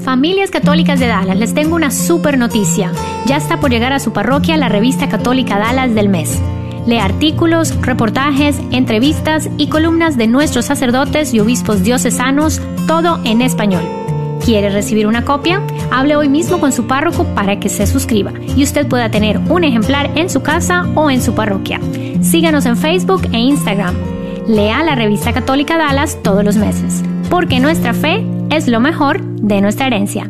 Familias Católicas de Dallas, les tengo una super noticia. Ya está por llegar a su parroquia la revista católica Dallas del mes. Lee artículos, reportajes, entrevistas y columnas de nuestros sacerdotes y obispos diocesanos, todo en español. ¿Quiere recibir una copia? Hable hoy mismo con su párroco para que se suscriba y usted pueda tener un ejemplar en su casa o en su parroquia. Síganos en Facebook e Instagram. Lea la revista católica Dallas todos los meses, porque nuestra fe es lo mejor de nuestra herencia.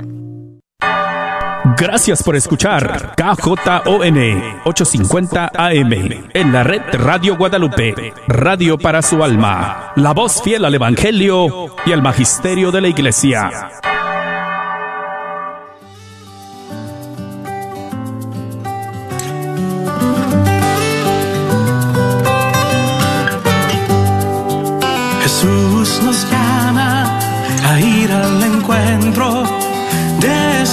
Gracias por escuchar KJON 850 AM en la red Radio Guadalupe, radio para su alma, la voz fiel al Evangelio y al Magisterio de la Iglesia.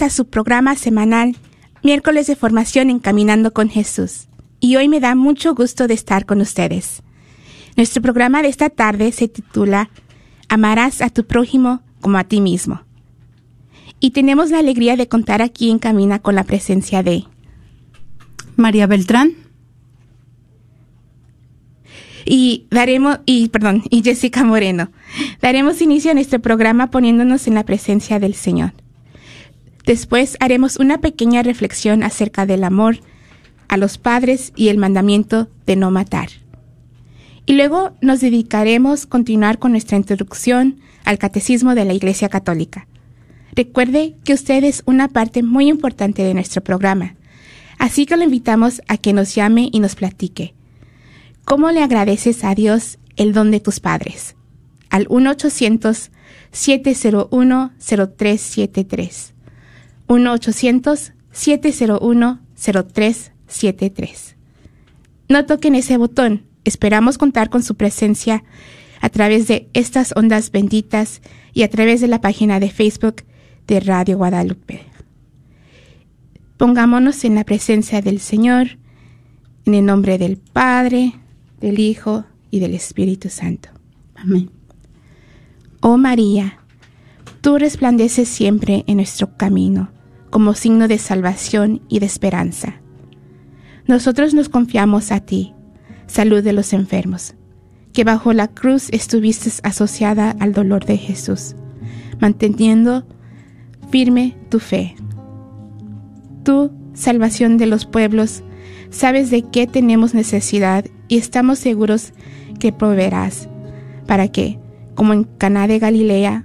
Bienvenidos a su programa semanal, miércoles de formación Encaminando con Jesús. Y hoy me da mucho gusto de estar con ustedes. Nuestro programa de esta tarde se titula Amarás a tu prójimo como a ti mismo. Y tenemos la alegría de contar aquí en Camina con la presencia de María Beltrán. y daremos y perdón y Jessica Moreno daremos inicio a nuestro programa poniéndonos en la presencia del Señor. Después haremos una pequeña reflexión acerca del amor a los padres y el mandamiento de no matar. Y luego nos dedicaremos a continuar con nuestra introducción al catecismo de la Iglesia Católica. Recuerde que usted es una parte muy importante de nuestro programa, así que lo invitamos a que nos llame y nos platique. ¿Cómo le agradeces a Dios el don de tus padres? Al 1-800-701-0373. 1-800-701-0373. No toquen ese botón. Esperamos contar con su presencia a través de estas ondas benditas y a través de la página de Facebook de Radio Guadalupe. Pongámonos en la presencia del Señor, en el nombre del Padre, del Hijo y del Espíritu Santo. Amén. Oh María, tú resplandeces siempre en nuestro camino como signo de salvación y de esperanza. Nosotros nos confiamos a ti, salud de los enfermos, que bajo la cruz estuviste asociada al dolor de Jesús, manteniendo firme tu fe. Tú, salvación de los pueblos, sabes de qué tenemos necesidad y estamos seguros que proveerás, para que, como en Caná de Galilea,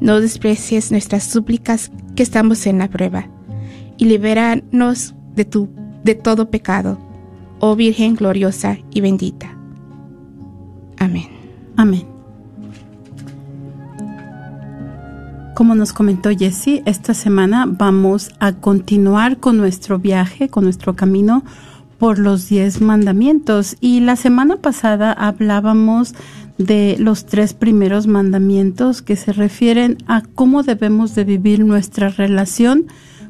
No desprecies nuestras súplicas que estamos en la prueba, y libéranos de, tu, de todo pecado, oh Virgen gloriosa y bendita. Amén. Amén. Como nos comentó Jessie, esta semana vamos a continuar con nuestro viaje, con nuestro camino por los diez mandamientos. Y la semana pasada hablábamos de los tres primeros mandamientos que se refieren a cómo debemos de vivir nuestra relación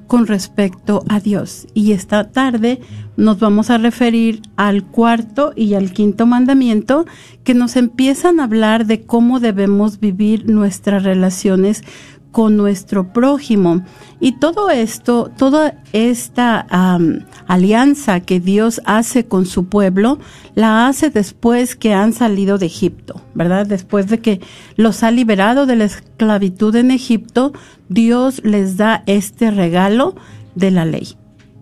con respecto a Dios. Y esta tarde nos vamos a referir al cuarto y al quinto mandamiento que nos empiezan a hablar de cómo debemos vivir nuestras relaciones con nuestro prójimo. Y todo esto, toda esta alianza que Dios hace con su pueblo, la hace después que han salido de Egipto, ¿verdad? Después de que los ha liberado de la esclavitud en Egipto, Dios les da este regalo de la ley.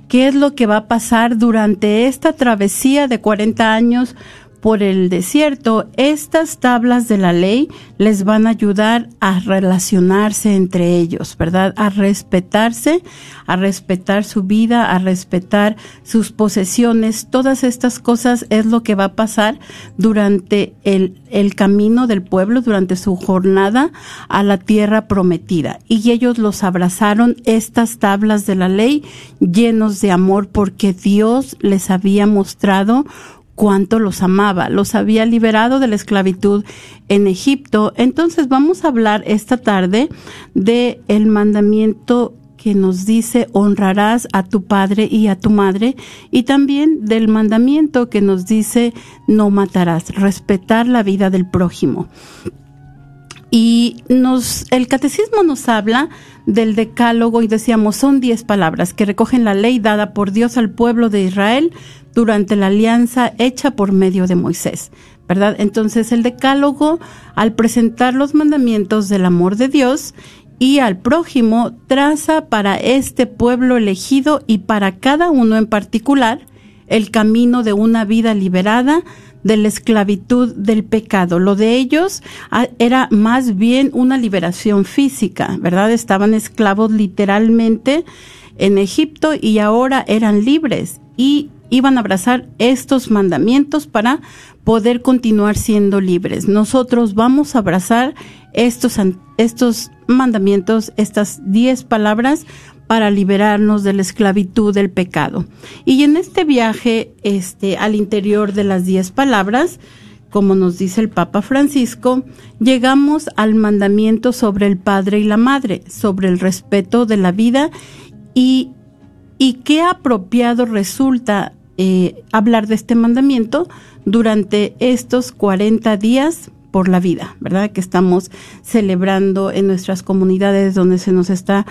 ¿Qué es lo que va a pasar durante esta travesía de 40 años por el desierto, estas tablas de la ley les van a ayudar a relacionarse entre ellos, ¿verdad? A respetarse, a respetar su vida, a respetar sus posesiones. Todas estas cosas es lo que va a pasar durante el, el camino del pueblo, durante su jornada a la tierra prometida. Y ellos los abrazaron estas tablas de la ley llenos de amor porque Dios les había mostrado cuánto los amaba, los había liberado de la esclavitud en Egipto. Entonces vamos a hablar esta tarde de el mandamiento que nos dice honrarás a tu padre y a tu madre y también del mandamiento que nos dice no matarás, respetar la vida del prójimo. Y nos, el catecismo nos habla del decálogo y decíamos son diez palabras que recogen la ley dada por Dios al pueblo de Israel durante la alianza hecha por medio de Moisés, ¿verdad? Entonces el decálogo, al presentar los mandamientos del amor de Dios y al prójimo, traza para este pueblo elegido y para cada uno en particular el camino de una vida liberada de la esclavitud del pecado. Lo de ellos ah, era más bien una liberación física, ¿verdad? Estaban esclavos literalmente en Egipto y ahora eran libres y iban a abrazar estos mandamientos para poder continuar siendo libres. Nosotros vamos a abrazar estos, estos mandamientos, estas diez palabras para liberarnos de la esclavitud del pecado. Y en este viaje, este, al interior de las diez palabras, como nos dice el Papa Francisco, llegamos al mandamiento sobre el padre y la madre, sobre el respeto de la vida y y qué apropiado resulta eh, hablar de este mandamiento durante estos 40 días por la vida, ¿verdad? Que estamos celebrando en nuestras comunidades donde se nos está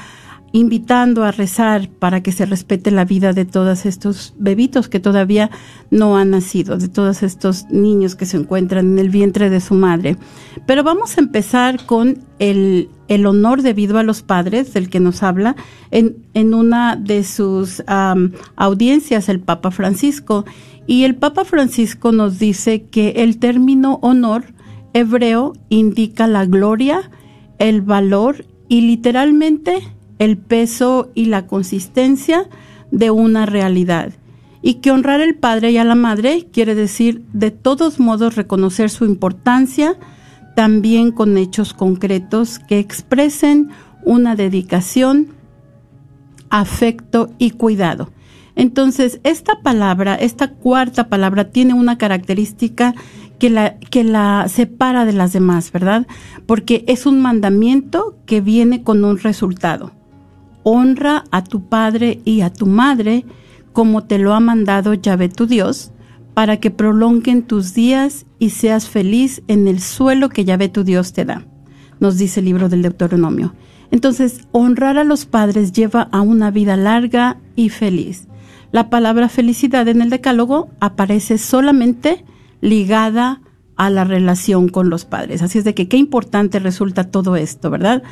invitando a rezar para que se respete la vida de todos estos bebitos que todavía no han nacido, de todos estos niños que se encuentran en el vientre de su madre. Pero vamos a empezar con el, honor debido a los padres, del que nos habla en, en una de sus audiencias el Papa Francisco. Y el Papa Francisco nos dice que el término honor hebreo indica la gloria, el valor y literalmente el peso y la consistencia de una realidad. Y que honrar al padre y a la madre quiere decir de todos modos reconocer su importancia, también con hechos concretos que expresen una dedicación, afecto y cuidado. Entonces, esta palabra, esta cuarta palabra, tiene una característica que la, que la separa de las demás, ¿verdad? Porque es un mandamiento que viene con un resultado honra a tu padre y a tu madre como te lo ha mandado Yahvé tu Dios, para que prolonguen tus días y seas feliz en el suelo que Yahvé tu Dios te da, nos dice el libro del Deuteronomio. Entonces, honrar a los padres lleva a una vida larga y feliz. La palabra felicidad en el decálogo aparece solamente ligada a la relación con los padres. Así es de que qué importante resulta todo esto, ¿verdad?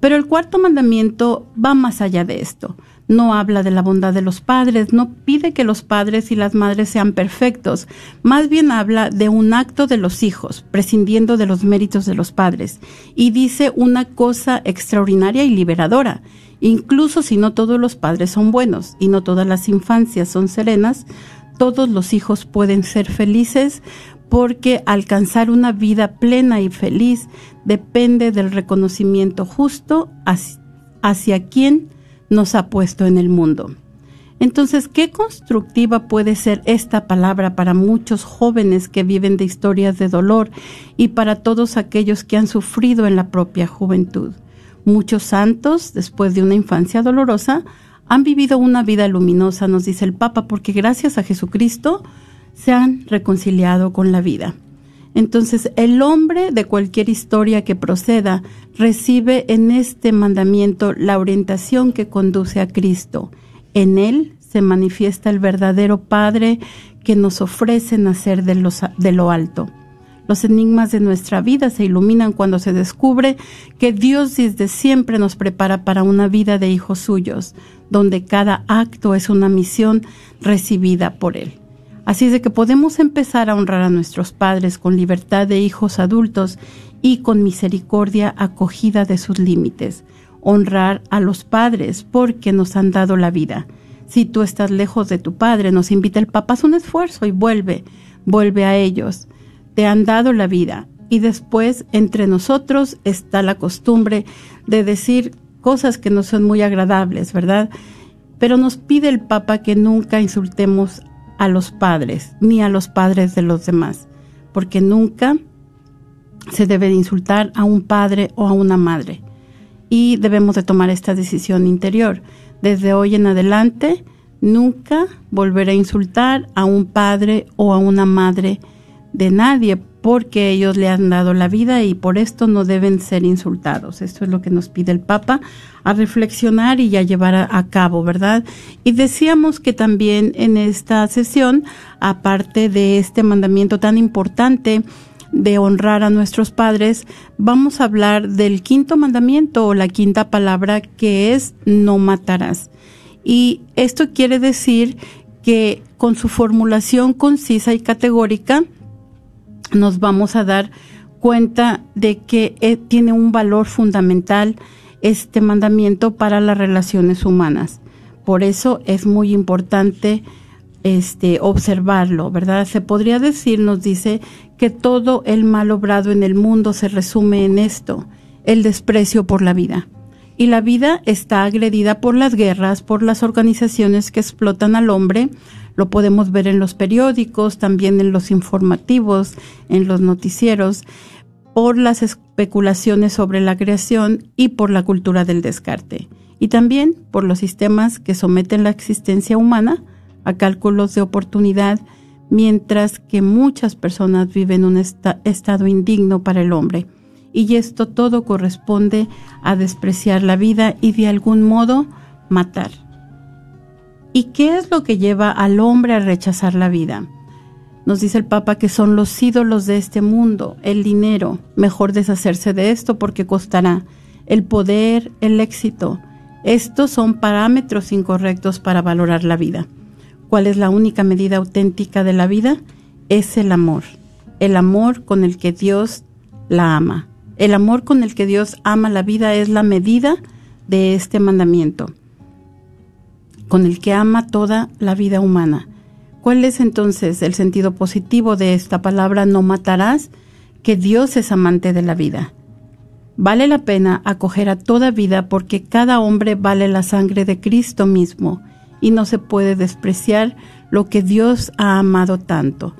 Pero el cuarto mandamiento va más allá de esto. No habla de la bondad de los padres, no pide que los padres y las madres sean perfectos, más bien habla de un acto de los hijos, prescindiendo de los méritos de los padres, y dice una cosa extraordinaria y liberadora. Incluso si no todos los padres son buenos y no todas las infancias son serenas, todos los hijos pueden ser felices porque alcanzar una vida plena y feliz depende del reconocimiento justo hacia, hacia quien nos ha puesto en el mundo. Entonces, ¿qué constructiva puede ser esta palabra para muchos jóvenes que viven de historias de dolor y para todos aquellos que han sufrido en la propia juventud? Muchos santos, después de una infancia dolorosa, han vivido una vida luminosa, nos dice el Papa, porque gracias a Jesucristo se han reconciliado con la vida. Entonces, el hombre de cualquier historia que proceda recibe en este mandamiento la orientación que conduce a Cristo. En él se manifiesta el verdadero Padre que nos ofrece nacer de, lo alto. Los enigmas de nuestra vida se iluminan cuando se descubre que Dios desde siempre nos prepara para una vida de hijos suyos, donde cada acto es una misión recibida por Él. Así es de que podemos empezar a honrar a nuestros padres con libertad de hijos adultos y con misericordia acogida de sus límites. Honrar a los padres porque nos han dado la vida. Si tú estás lejos de tu padre, nos invita el papá, haz un esfuerzo y vuelve, vuelve a ellos. Te han dado la vida. Y después entre nosotros está la costumbre de decir cosas que no son muy agradables, ¿verdad? Pero nos pide el Papa que nunca insultemos a los padres ni a los padres de los demás, porque nunca se debe de insultar a un padre o a una madre. Y debemos de tomar esta decisión interior. Desde hoy en adelante, nunca volver a insultar a un padre o a una madre de nadie, porque ellos le han dado la vida y por esto no deben ser insultados. Esto es lo que nos pide el Papa a reflexionar y a llevar a, cabo, ¿verdad? Y decíamos que también en esta sesión, aparte de este mandamiento tan importante, de honrar a nuestros padres, vamos a hablar del quinto mandamiento o la quinta palabra que es no matarás. Y esto quiere decir que con su formulación concisa y categórica, nos vamos a dar cuenta de que eh, tiene un valor fundamental este mandamiento para las relaciones humanas. Por eso es muy importante este observarlo, ¿verdad? Se podría decir, nos dice, que todo el mal obrado en el mundo se resume en esto, el desprecio por la vida. Y la vida está agredida por las guerras, por las organizaciones que explotan al hombre, lo podemos ver en los periódicos, también en los informativos, en los noticieros, por las especulaciones sobre la creación y por la cultura del descarte. Y también por los sistemas que someten la existencia humana a cálculos de oportunidad, mientras que muchas personas viven un estado indigno para el hombre. Y esto todo corresponde a despreciar la vida y de algún modo matar. ¿Y qué es lo que lleva al hombre a rechazar la vida? Nos dice el Papa que son los ídolos de este mundo, el dinero, mejor deshacerse de esto porque costará, el poder, el éxito. Estos son parámetros incorrectos para valorar la vida. ¿Cuál es la única medida auténtica de la vida? Es el amor, el amor con el que Dios la ama. El amor con el que Dios ama la vida es la medida de este mandamiento con el que ama toda la vida humana. ¿Cuál es entonces el sentido positivo de esta palabra no matarás? Que Dios es amante de la vida. Vale la pena acoger a toda vida porque cada hombre vale la sangre de Cristo mismo y no se puede despreciar lo que Dios ha amado tanto.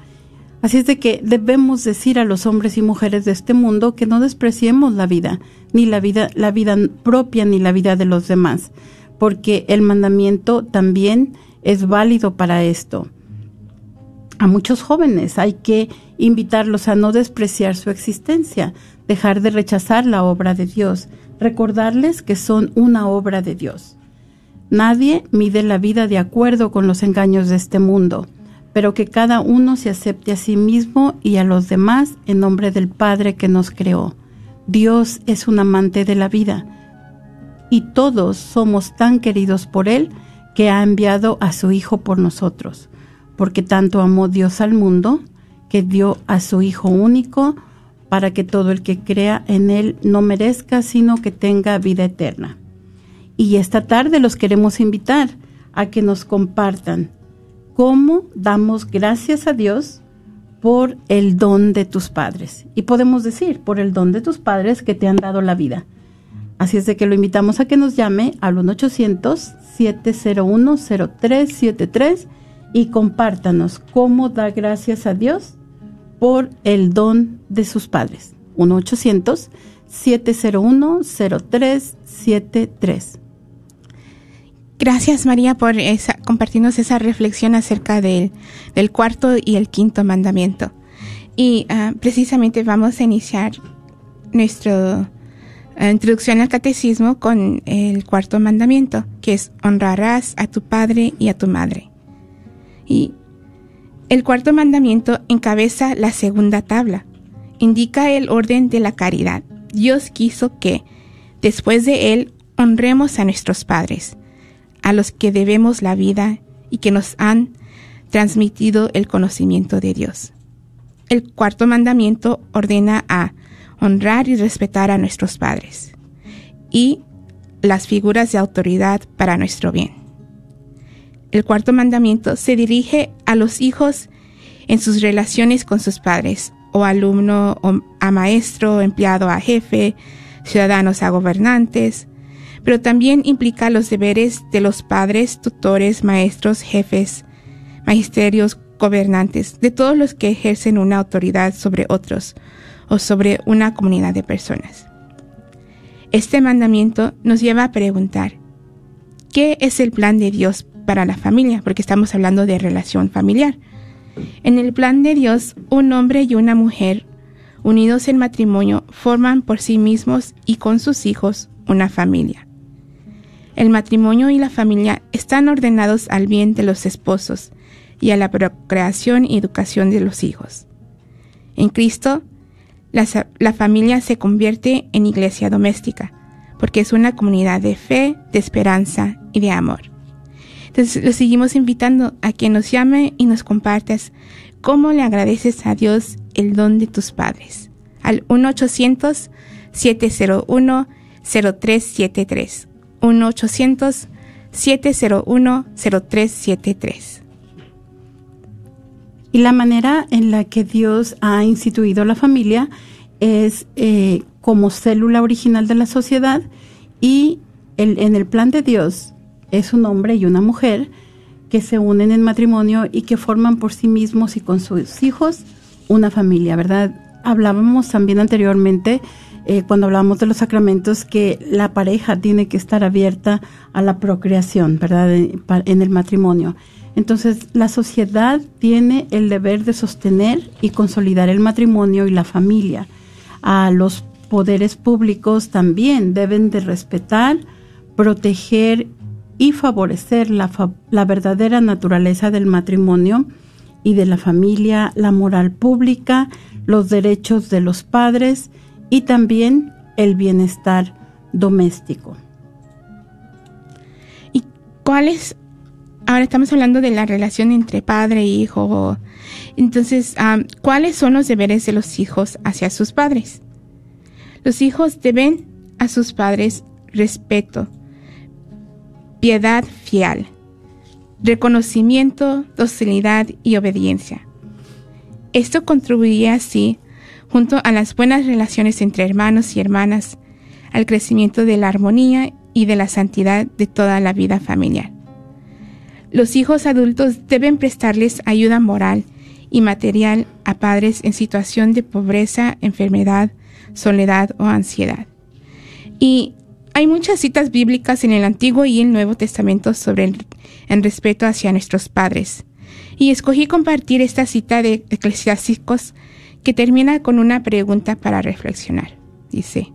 Así es de que debemos decir a los hombres y mujeres de este mundo que no despreciemos la vida, ni la vida, la vida propia ni la vida de los demás, porque el mandamiento también es válido para esto. a muchos jóvenes. Hay que invitarlos a no despreciar su existencia, dejar de rechazar la obra de Dios, recordarles que son una obra de Dios. Nadie mide la vida de acuerdo con los engaños de este mundo, pero que cada uno se acepte a sí mismo y a los demás en nombre del Padre que nos creó. Dios es un amante de la vida y todos somos tan queridos por Él que ha enviado a su Hijo por nosotros, porque tanto amó Dios al mundo que dio a su Hijo único para que todo el que crea en Él no merezca, sino que tenga vida eterna. Y esta tarde los queremos invitar a que nos compartan cómo damos gracias a Dios por el don de tus padres. Y podemos decir, por el don de tus padres que te han dado la vida. Así es de que lo invitamos a que nos llame al 1-800-701-0373 y compártanos cómo da gracias a Dios por el don de sus padres. 1-800-701-0373. Gracias María por esa, compartirnos esa reflexión acerca del, del cuarto y el quinto mandamiento. Y ah, precisamente vamos a iniciar nuestra introducción al catecismo con el cuarto mandamiento, que es honrarás a tu padre y a tu madre. Y el cuarto mandamiento encabeza la segunda tabla. Indica el orden de la caridad. Dios quiso que, después de él, honremos a nuestros padres a los que debemos la vida y que nos han transmitido el conocimiento de Dios. El cuarto mandamiento ordena a honrar y respetar a nuestros padres y las figuras de autoridad para nuestro bien. El cuarto mandamiento se dirige a los hijos en sus relaciones con sus padres, o alumno a maestro, empleado a jefe, ciudadanos a gobernantes, pero también implica los deberes de los padres, tutores, maestros, jefes, magisterios, gobernantes, de todos los que ejercen una autoridad sobre otros o sobre una comunidad de personas. Este mandamiento nos lleva a preguntar, ¿qué es el plan de Dios para la familia? Porque estamos hablando de relación familiar. En el plan de Dios, un hombre y una mujer, unidos en matrimonio, forman por sí mismos y con sus hijos una familia. El matrimonio y la familia están ordenados al bien de los esposos y a la procreación y educación de los hijos. En Cristo, la, familia se convierte en iglesia doméstica, porque es una comunidad de fe, de esperanza y de amor. Entonces, lo seguimos invitando a que nos llame y nos compartas cómo le agradeces a Dios el don de tus padres. Al 1-800-701-0373. 1-800-701-0373. Y la manera en la que Dios ha instituido la familia es eh, como célula original de la sociedad y el, en el plan de Dios es un hombre y una mujer que se unen en matrimonio y que forman por sí mismos y con sus hijos una familia, ¿verdad? Hablábamos también anteriormente eh, cuando hablamos de los sacramentos, que la pareja tiene que estar abierta a la procreación, ¿verdad? En, el matrimonio. Entonces, la sociedad tiene el deber de sostener y consolidar el matrimonio y la familia. A los poderes públicos también deben de respetar, proteger y favorecer la, la verdadera naturaleza del matrimonio y de la familia, la moral pública, los derechos de los padres y también el bienestar doméstico. ¿Y cuáles? Ahora estamos hablando de la relación entre padre e hijo. Entonces, ¿cuáles son los deberes de los hijos hacia sus padres? Los hijos deben a sus padres respeto, piedad fiel, reconocimiento, docilidad y obediencia. Esto contribuye así junto a las buenas relaciones entre hermanos y hermanas, al crecimiento de la armonía y de la santidad de toda la vida familiar. Los hijos adultos deben prestarles ayuda moral y material a padres en situación de pobreza, enfermedad, soledad o ansiedad. Y hay muchas citas bíblicas en el Antiguo y el Nuevo Testamento sobre el, respeto hacia nuestros padres, Y escogí compartir esta cita de Eclesiásticos que termina con una pregunta para reflexionar. Dice,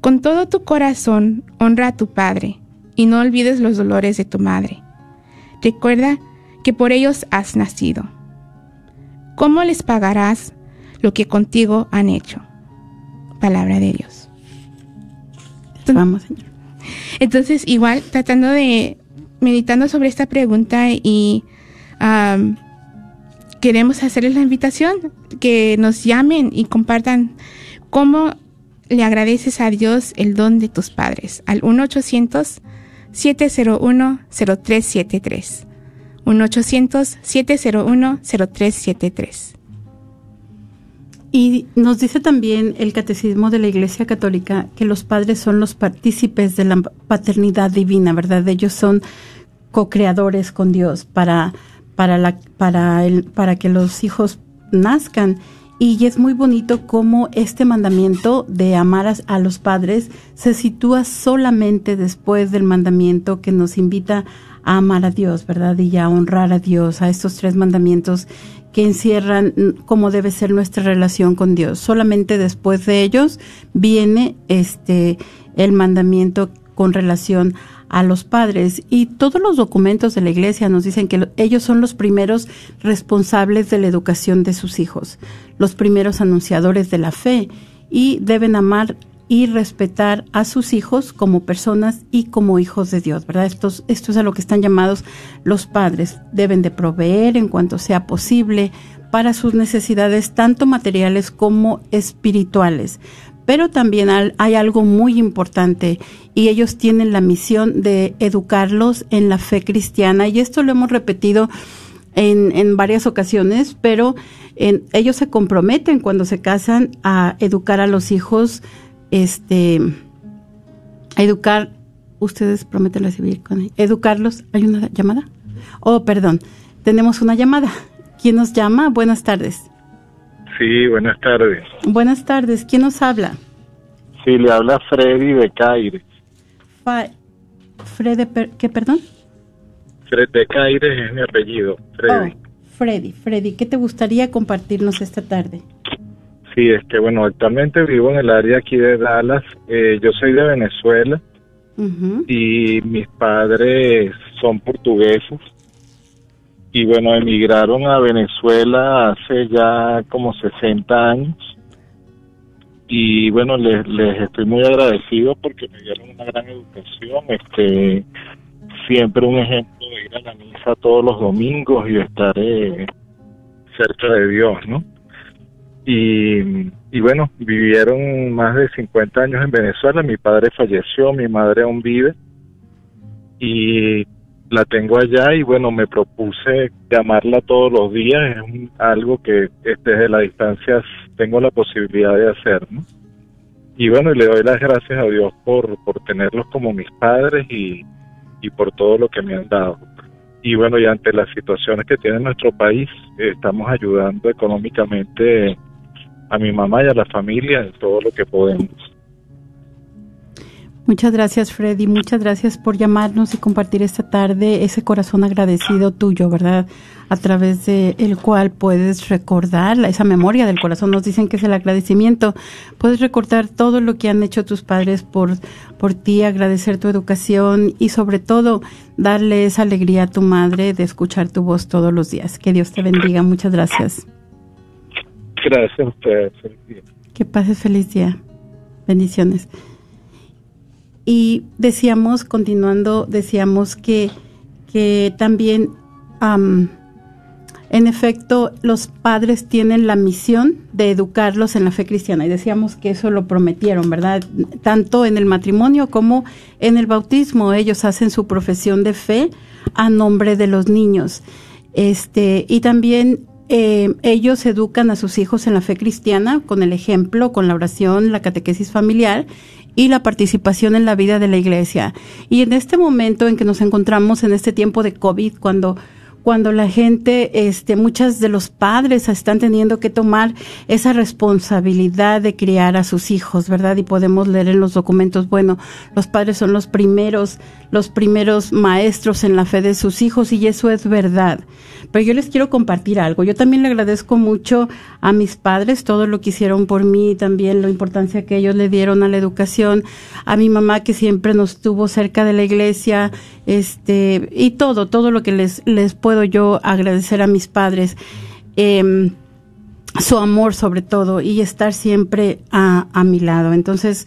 Con todo tu corazón honra a tu Padre y no olvides los dolores de tu madre. Recuerda que por ellos has nacido. ¿Cómo les pagarás lo que contigo han hecho? Palabra de Dios. Vamos, Señor. Entonces, igual, tratando de, meditando sobre esta pregunta y queremos hacerles la invitación que nos llamen y compartan cómo le agradeces a Dios el don de tus padres al 1-800-701-0373. 1-800-701-0373. Y nos dice también el Catecismo de la Iglesia Católica que los padres son los partícipes de la paternidad divina, ¿verdad? Ellos son co-creadores con Dios para, para, la, para, el, para que los hijos nazcan. Y es muy bonito cómo este mandamiento de amar a, los padres se sitúa solamente después del mandamiento que nos invita a amar a Dios, ¿verdad? Y a honrar a Dios, a estos tres mandamientos que encierran cómo debe ser nuestra relación con Dios. Solamente después de ellos viene este el mandamiento con relación a los padres y todos los documentos de la iglesia nos dicen que lo- ellos son los primeros responsables de la educación de sus hijos, los primeros anunciadores de la fe y deben amar y respetar a sus hijos como personas y como hijos de Dios, ¿verdad? Estos, esto es a lo que están llamados los padres. Deben de proveer en cuanto sea posible para sus necesidades tanto materiales como espirituales. Pero también hay algo muy importante y ellos tienen la misión de educarlos en la fe cristiana y esto lo hemos repetido en, en varias ocasiones, pero en- ellos se comprometen cuando se casan a educar a los hijos, este, a educar, ustedes prometen recibir con educarlos. ¿Hay una llamada? Oh, perdón, tenemos una llamada. ¿Quién nos llama? Buenas tardes. Sí, buenas tardes. Buenas tardes, ¿quién nos habla? Sí, le habla Freddy de Caires. Fa- Frede, per- ¿qué, perdón? Fred de Caires es mi apellido, Freddy. Oh, Freddy, Freddy, ¿qué te gustaría compartirnos esta tarde? Sí, es que bueno, actualmente vivo en el área aquí de Dallas. Eh, yo soy de Venezuela y mis padres son portugueses. Y bueno, emigraron a Venezuela hace ya como 60 años. Y bueno, les, les estoy muy agradecido porque me dieron una gran educación. Este, siempre un ejemplo de ir a la misa todos los domingos y estar eh, cerca de Dios, ¿no? Y, y bueno, vivieron más de 50 años en Venezuela. Mi padre falleció, mi madre aún vive. Y la tengo allá y bueno, me propuse llamarla todos los días. Es un- algo que eh, desde la distancia tengo la posibilidad de hacer, ¿no? Y bueno, y le doy las gracias a Dios por, por tenerlos como mis padres y, y por todo lo que me han dado. Y bueno, y ante las situaciones que tiene nuestro país, estamos ayudando económicamente a mi mamá y a la familia en todo lo que podemos. Muchas gracias, Freddy. Muchas gracias por llamarnos y compartir esta tarde ese corazón agradecido tuyo, ¿verdad? A través de el cual puedes recordar esa memoria del corazón. Nos dicen que es el agradecimiento. Puedes recordar todo lo que han hecho tus padres por, por ti, agradecer tu educación y sobre todo darle esa alegría a tu madre de escuchar tu voz todos los días. Que Dios te bendiga. Muchas gracias. Gracias a ustedes. feliz día. Que pases feliz día. Bendiciones. Y decíamos, continuando, decíamos que, que también, am, en efecto, los padres tienen la misión de educarlos en la fe cristiana. Y decíamos que eso lo prometieron, ¿verdad? Tanto en el matrimonio como en el bautismo. Ellos hacen su profesión de fe a nombre de los niños. Este, y también eh, ellos educan a sus hijos en la fe cristiana con el ejemplo, con la oración, la catequesis familiar y la participación en la vida de la iglesia. Y en este momento en que nos encontramos en este tiempo de COVID, cuando cuando la gente, este, muchas de los padres están teniendo que tomar esa responsabilidad de criar a sus hijos, ¿verdad? Y podemos leer en los documentos, bueno, los padres son los primeros, los primeros maestros en la fe de sus hijos y eso es verdad. Pero yo les quiero compartir algo. Yo también le agradezco mucho a mis padres todo lo que hicieron por mí, también la importancia que ellos le dieron a la educación, a mi mamá que siempre nos tuvo cerca de la iglesia, este, y todo, todo lo que les, les puedo yo agradecer a mis padres. Em, su amor sobre todo y estar siempre a, a mi lado. Entonces,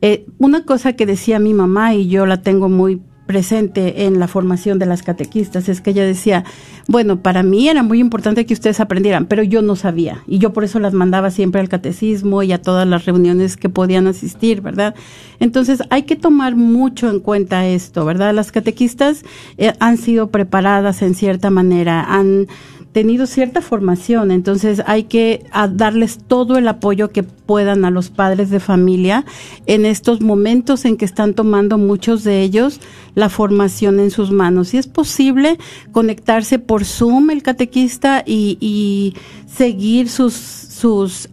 eh, una cosa que decía mi mamá y yo la tengo muy presente en la formación de las catequistas es que ella decía, bueno, para mí era muy importante que ustedes aprendieran, pero yo no sabía y yo por eso las mandaba siempre al catecismo y a todas las reuniones que podían asistir, ¿verdad? Entonces hay que tomar mucho en cuenta esto, ¿verdad? Las catequistas eh, han sido preparadas en cierta manera, han tenido cierta formación, entonces hay que darles todo el apoyo que puedan a los padres de familia en estos momentos en que están tomando muchos de ellos la formación en sus manos. Si es posible conectarse por Zoom el catequista y, seguir sus, sus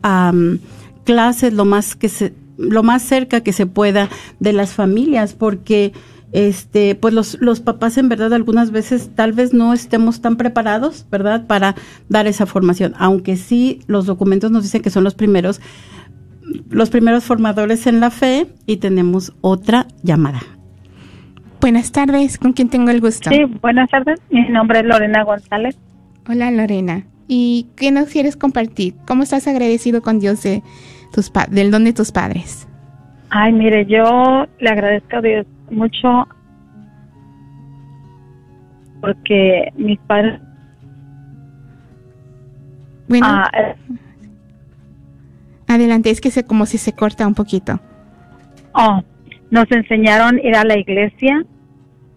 clases lo más que se, lo más cerca que se pueda de las familias, porque este, pues los, los papás en verdad algunas veces tal vez no estemos tan preparados, ¿verdad? Para dar esa formación, aunque sí los documentos nos dicen que son los primeros, los primeros formadores en la fe y tenemos otra llamada. Buenas tardes, ¿con quién tengo el gusto? Sí, buenas tardes, mi nombre es Lorena González. Hola Lorena, ¿y qué nos quieres compartir? ¿Cómo estás agradecido con Dios de tus del don de tus padres? Ay, mire, yo le agradezco a Dios mucho porque mis padres bueno. Ah, eh, adelante es que se como si se corta un poquito. Oh nos enseñaron ir a la iglesia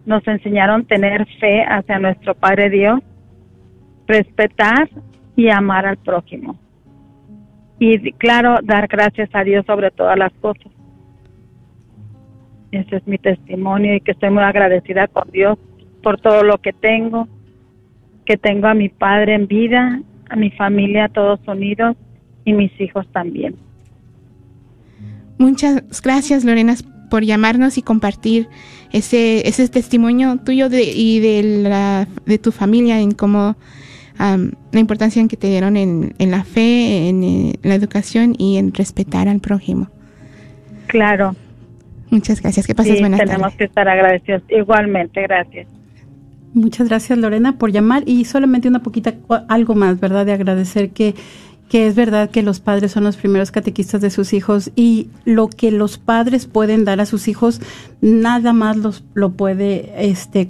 nos enseñaron tener fe hacia nuestro Padre Dios respetar y amar al prójimo. Y claro dar gracias a Dios sobre todas las cosas ese es mi testimonio y que estoy muy agradecida con Dios por todo lo que tengo, que tengo a mi padre en vida, a mi familia todos unidos y mis hijos también. Muchas gracias Lorena por llamarnos y compartir ese, ese testimonio tuyo de, y de, la, de tu familia en cómo la importancia en que te dieron en, en la fe, en, en, la educación y en respetar al prójimo. Claro, Muchas gracias. Que pases sí, tenemos que estar agradecidos. Igualmente, gracias. Muchas gracias Lorena por llamar y solamente una poquita algo más, ¿verdad? De agradecer que que es verdad que los padres son los primeros catequistas de sus hijos y lo que los padres pueden dar a sus hijos nada más los lo puede este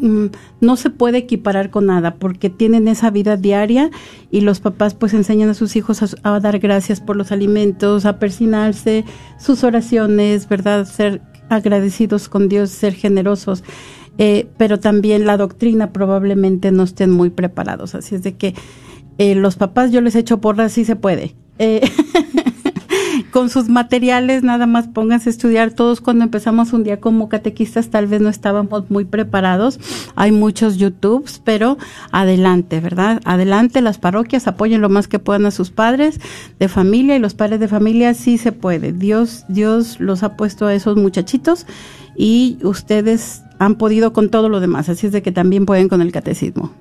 no se puede equiparar con nada porque tienen esa vida diaria y los papás pues enseñan a sus hijos a, dar gracias por los alimentos, a persinarse, sus oraciones, ¿verdad? Ser agradecidos con Dios, ser generosos. Eh, pero también la doctrina probablemente no estén muy preparados. Así es de que eh, los papás yo les echo porras si se puede. Eh, con sus materiales, nada más pónganse a estudiar. Todos cuando empezamos un día como catequistas tal vez no estábamos muy preparados. Hay muchos YouTubes, pero adelante, ¿verdad? Adelante las parroquias, apoyen lo más que puedan a sus padres de familia y los padres de familia sí se puede. Dios, Dios los ha puesto a esos muchachitos y ustedes han podido con todo lo demás, así es de que también pueden con el catecismo.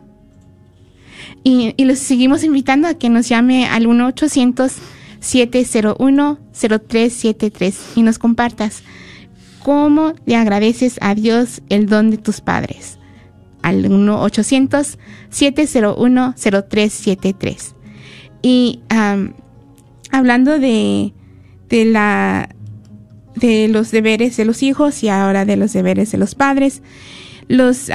Y, y los seguimos invitando a que nos llame al 1 800 701-0373 y nos compartas cómo le agradeces a Dios el don de tus padres. Al 1-800-701-0373. Y hablando de, de, la, de los deberes de los hijos y ahora de los deberes de los padres, los,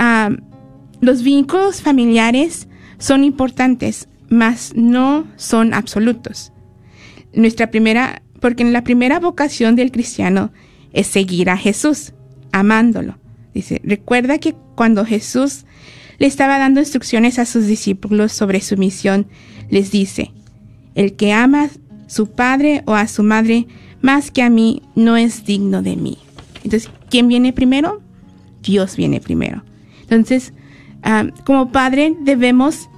los vínculos familiares son importantes, mas no son absolutos nuestra primera, porque la primera vocación del cristiano es seguir a Jesús, amándolo. Dice, recuerda que cuando Jesús le estaba dando instrucciones a sus discípulos sobre su misión, les dice, el que ama a su padre o a su madre más que a mí no es digno de mí. Entonces, ¿quién viene primero? Dios viene primero. Entonces, como padre debemos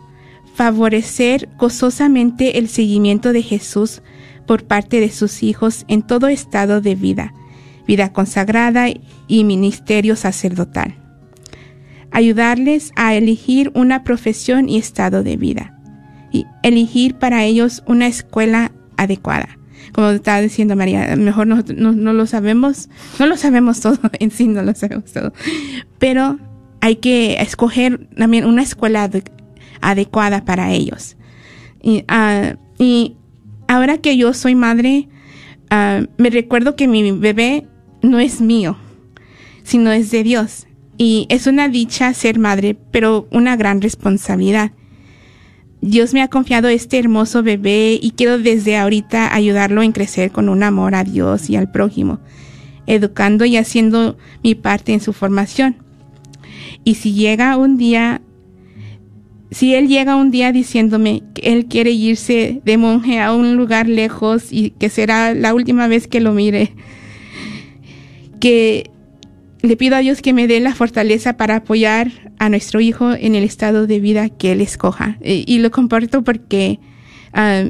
favorecer gozosamente el seguimiento de Jesús por parte de sus hijos en todo estado de vida, vida consagrada y ministerio sacerdotal. Ayudarles a elegir una profesión y estado de vida. Y elegir para ellos una escuela adecuada. Como estaba diciendo María, mejor no, no- no lo sabemos, no lo sabemos todo, en sí no lo sabemos todo. Pero hay que escoger también una escuela ade- adecuada para ellos. Y, ah, y ahora que yo soy madre, ah, me recuerdo que mi bebé no es mío, sino es de Dios. Y es una dicha ser madre, pero una gran responsabilidad. Dios me ha confiado este hermoso bebé y quiero desde ahorita ayudarlo en crecer con un amor a Dios y al prójimo, educando y haciendo mi parte en su formación. Y si llega un día, si él llega un día diciéndome que él quiere irse de monje a un lugar lejos y que será la última vez que lo mire, que le pido a Dios que me dé la fortaleza para apoyar a nuestro hijo en el estado de vida que él escoja. Y, lo comparto porque ah,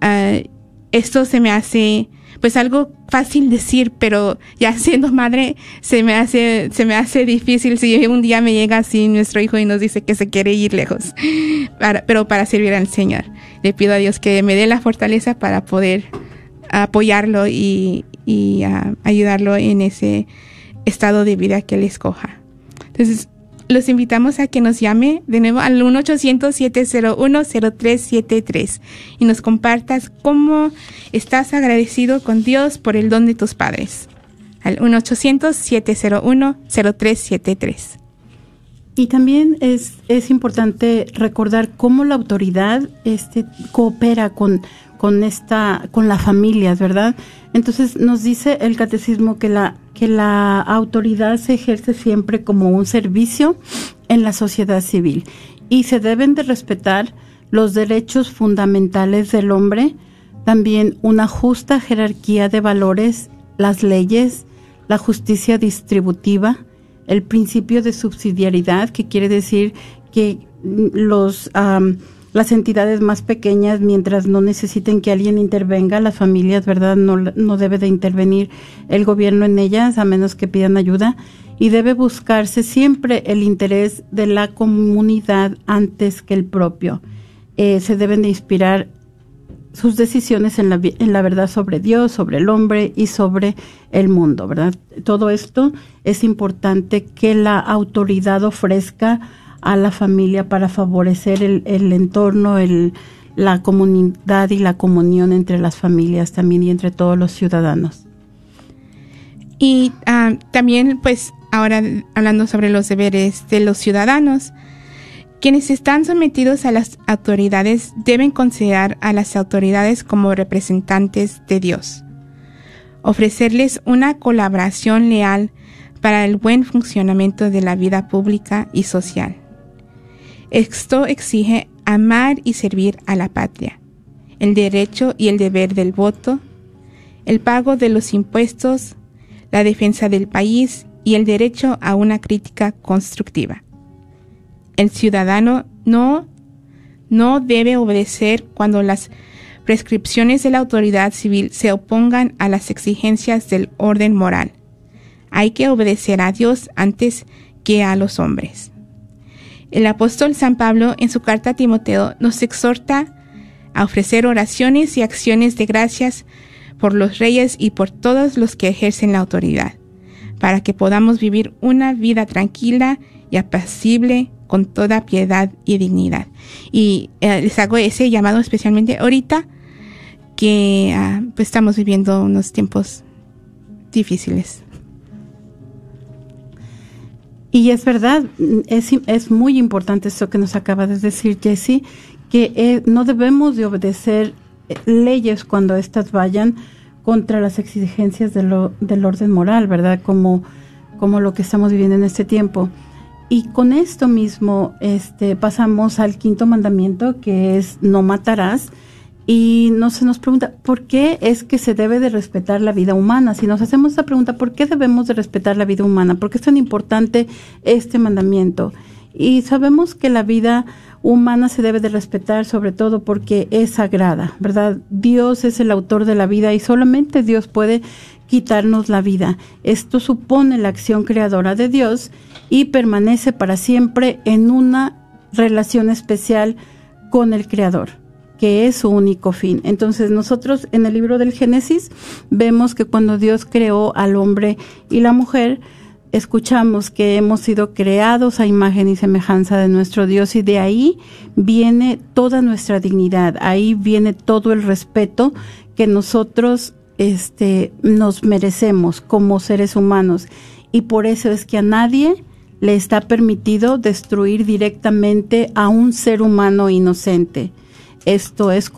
ah, esto se me hace pues algo fácil decir, pero ya siendo madre se me hace se me hace difícil si un día me llega así nuestro hijo y nos dice que se quiere ir lejos, para- pero para servir al Señor. Le pido a Dios que me dé la fortaleza para poder apoyarlo y, ah, ayudarlo en ese estado de vida que él escoja. Entonces, los invitamos a que nos llame de nuevo al 1-800-701-0373 y nos compartas cómo estás agradecido con Dios por el don de tus padres. Al 1-800-701-0373. Y también es, es importante recordar cómo la autoridad este, coopera con, con, esta, con la familia, ¿verdad? Entonces nos dice el catecismo que la, que la autoridad se ejerce siempre como un servicio en la sociedad civil y se deben de respetar los derechos fundamentales del hombre, también una justa jerarquía de valores, las leyes, la justicia distributiva, el principio de subsidiariedad, que quiere decir que los las entidades más pequeñas, mientras no necesiten que alguien intervenga, las familias, ¿verdad? No, no debe de intervenir el gobierno en ellas, a menos que pidan ayuda. Y debe buscarse siempre el interés de la comunidad antes que el propio. Eh, se deben de inspirar sus decisiones en la, en la verdad sobre Dios, sobre el hombre y sobre el mundo, ¿verdad? Todo esto es importante que la autoridad ofrezca a la familia para favorecer el, el entorno, el, la comunidad y la comunión entre las familias también y entre todos los ciudadanos. Y ah, también, pues, ahora hablando sobre los deberes de los ciudadanos, quienes están sometidos a las autoridades deben considerar a las autoridades como representantes de Dios, ofrecerles una colaboración leal para el buen funcionamiento de la vida pública y social. Esto exige amar y servir a la patria, el derecho y el deber del voto, el pago de los impuestos, la defensa del país y el derecho a una crítica constructiva. El ciudadano no, no debe obedecer cuando las prescripciones de la autoridad civil se opongan a las exigencias del orden moral. Hay que obedecer a Dios antes que a los hombres. El apóstol San Pablo en su carta a Timoteo nos exhorta a ofrecer oraciones y acciones de gracias por los reyes y por todos los que ejercen la autoridad, para que podamos vivir una vida tranquila y apacible con toda piedad y dignidad. Y eh, les hago ese llamado especialmente ahorita que ah, pues estamos viviendo unos tiempos difíciles. Y es verdad, es, es muy importante eso que nos acaba de decir Jessie, que eh, no debemos de obedecer eh, leyes cuando éstas vayan contra las exigencias de lo, del orden moral, ¿verdad? Como, como lo que estamos viviendo en este tiempo. Y con esto mismo este, pasamos al quinto mandamiento, que es no matarás. Y no se nos pregunta, ¿por qué es que se debe de respetar la vida humana? Si nos hacemos esta pregunta, ¿por qué debemos de respetar la vida humana? ¿Por qué es tan importante este mandamiento? Y sabemos que la vida humana se debe de respetar sobre todo porque es sagrada, ¿verdad? Dios es el autor de la vida y solamente Dios puede quitarnos la vida. Esto supone la acción creadora de Dios y permanece para siempre en una relación especial con el Creador, que es su único fin. Entonces nosotros en el libro del Génesis vemos que cuando Dios creó al hombre y la mujer, escuchamos que hemos sido creados a imagen y semejanza de nuestro Dios y de ahí viene toda nuestra dignidad, ahí viene todo el respeto que nosotros este nos merecemos como seres humanos y por eso es que a nadie le está permitido destruir directamente a un ser humano inocente. Esto es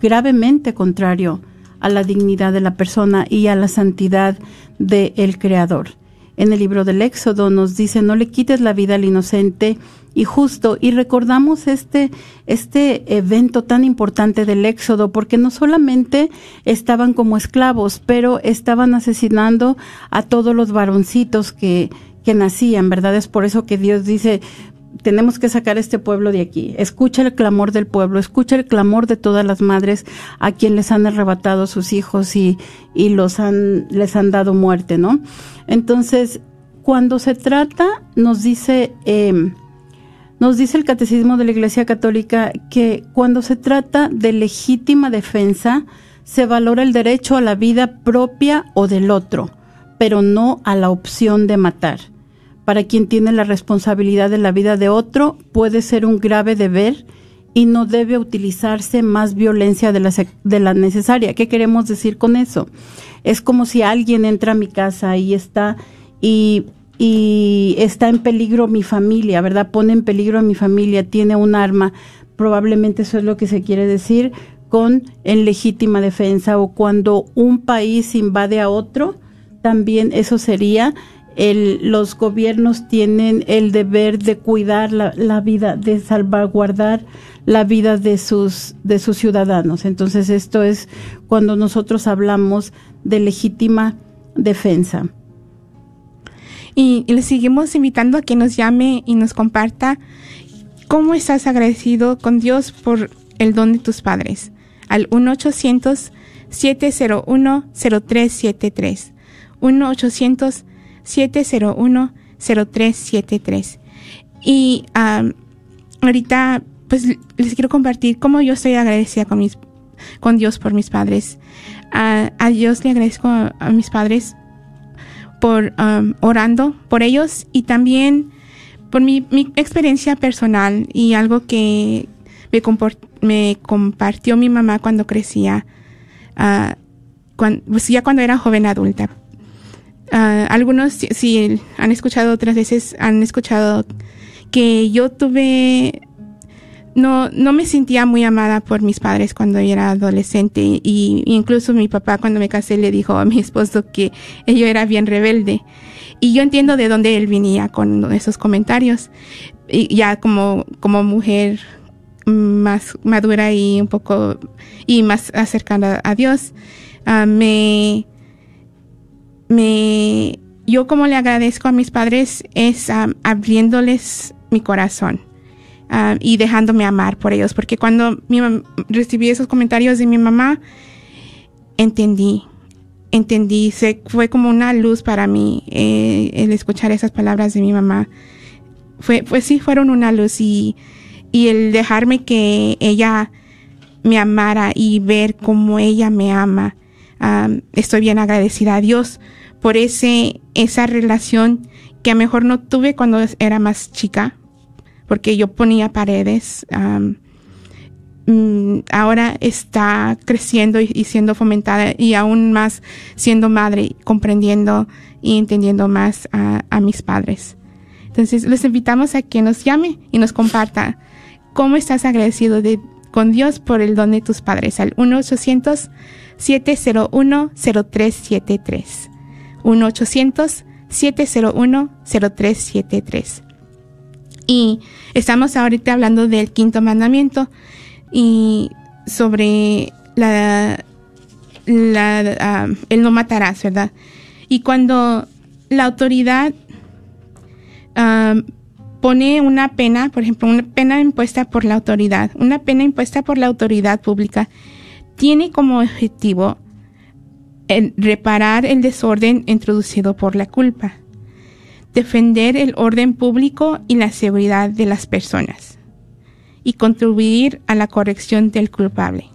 gravemente contrario a la dignidad de la persona y a la santidad del Creador en el libro del Éxodo nos dice, no le quites la vida al inocente y justo. Y recordamos este, este evento tan importante del Éxodo, porque no solamente estaban como esclavos, pero estaban asesinando a todos los varoncitos que, que nacían, ¿verdad? Es por eso que Dios dice, tenemos que sacar este pueblo de aquí. Escucha el clamor del pueblo, escucha el clamor de todas las madres a quien les han arrebatado sus hijos y, y los han, les han dado muerte, ¿no? Entonces, cuando se trata, nos dice, eh, nos dice el Catecismo de la Iglesia Católica que cuando se trata de legítima defensa, se valora el derecho a la vida propia o del otro, pero no a la opción de matar. Para quien tiene la responsabilidad de la vida de otro, puede ser un grave deber y no debe utilizarse más violencia de la, de la necesaria. ¿Qué queremos decir con eso? Es como si alguien entra a mi casa y está y, y está en peligro mi familia, ¿verdad? Pone en peligro a mi familia, tiene un arma. Probablemente eso es lo que se quiere decir con en legítima defensa o cuando un país invade a otro, también eso sería los gobiernos tienen el deber de cuidar la, vida, de salvaguardar la vida de sus, de sus ciudadanos. Entonces, esto es cuando nosotros hablamos de legítima defensa. Y, y le seguimos invitando a que nos llame y nos comparta cómo estás agradecido con Dios por el don de tus padres. Al 1-800-701-0373. 1-800-701-0373. Y ahorita pues les quiero compartir cómo yo estoy agradecida con mis con Dios por mis padres. A, Dios le agradezco a, mis padres por orando por ellos y también por mi, mi experiencia personal y algo que me, me, compartió mi mamá cuando crecía, uh, cuando, pues ya cuando era joven adulta. Uh, algunos, si, han escuchado otras veces, han escuchado que yo tuve no, no me sentía muy amada por mis padres cuando era adolescente y, incluso mi papá cuando me casé le dijo a mi esposo que yo era bien rebelde. Y yo entiendo de dónde él venía con esos comentarios. Y ya como, como mujer más madura y un poco y más acercada a Dios, uh, me, me, yo como le agradezco a mis padres es abriéndoles mi corazón y dejándome amar por ellos, porque cuando mi recibí esos comentarios de mi mamá, entendí, entendí, se, fue como una luz para mí eh, el escuchar esas palabras de mi mamá. Fue, pues sí, fueron una luz y, y el dejarme que ella me amara y ver cómo ella me ama. Estoy bien agradecida a Dios por ese, esa relación que a lo mejor no tuve cuando era más chica, porque yo ponía paredes. Um, ahora está creciendo y, y, siendo fomentada y aún más siendo madre, comprendiendo y entendiendo más a, a mis padres. Entonces, les invitamos a que nos llame y nos comparta cómo estás agradecido de, con Dios por el don de tus padres al 1-800-701-0373. 1-800-701-0373. Y estamos ahorita hablando del quinto mandamiento y sobre la, uh, el no matarás, ¿verdad? Y cuando la autoridad uh, pone una pena, por ejemplo, una pena impuesta por la autoridad. Una pena impuesta por la autoridad pública tiene como objetivo el reparar el desorden introducido por la culpa, defender el orden público y la seguridad de las personas y contribuir a la corrección del culpable.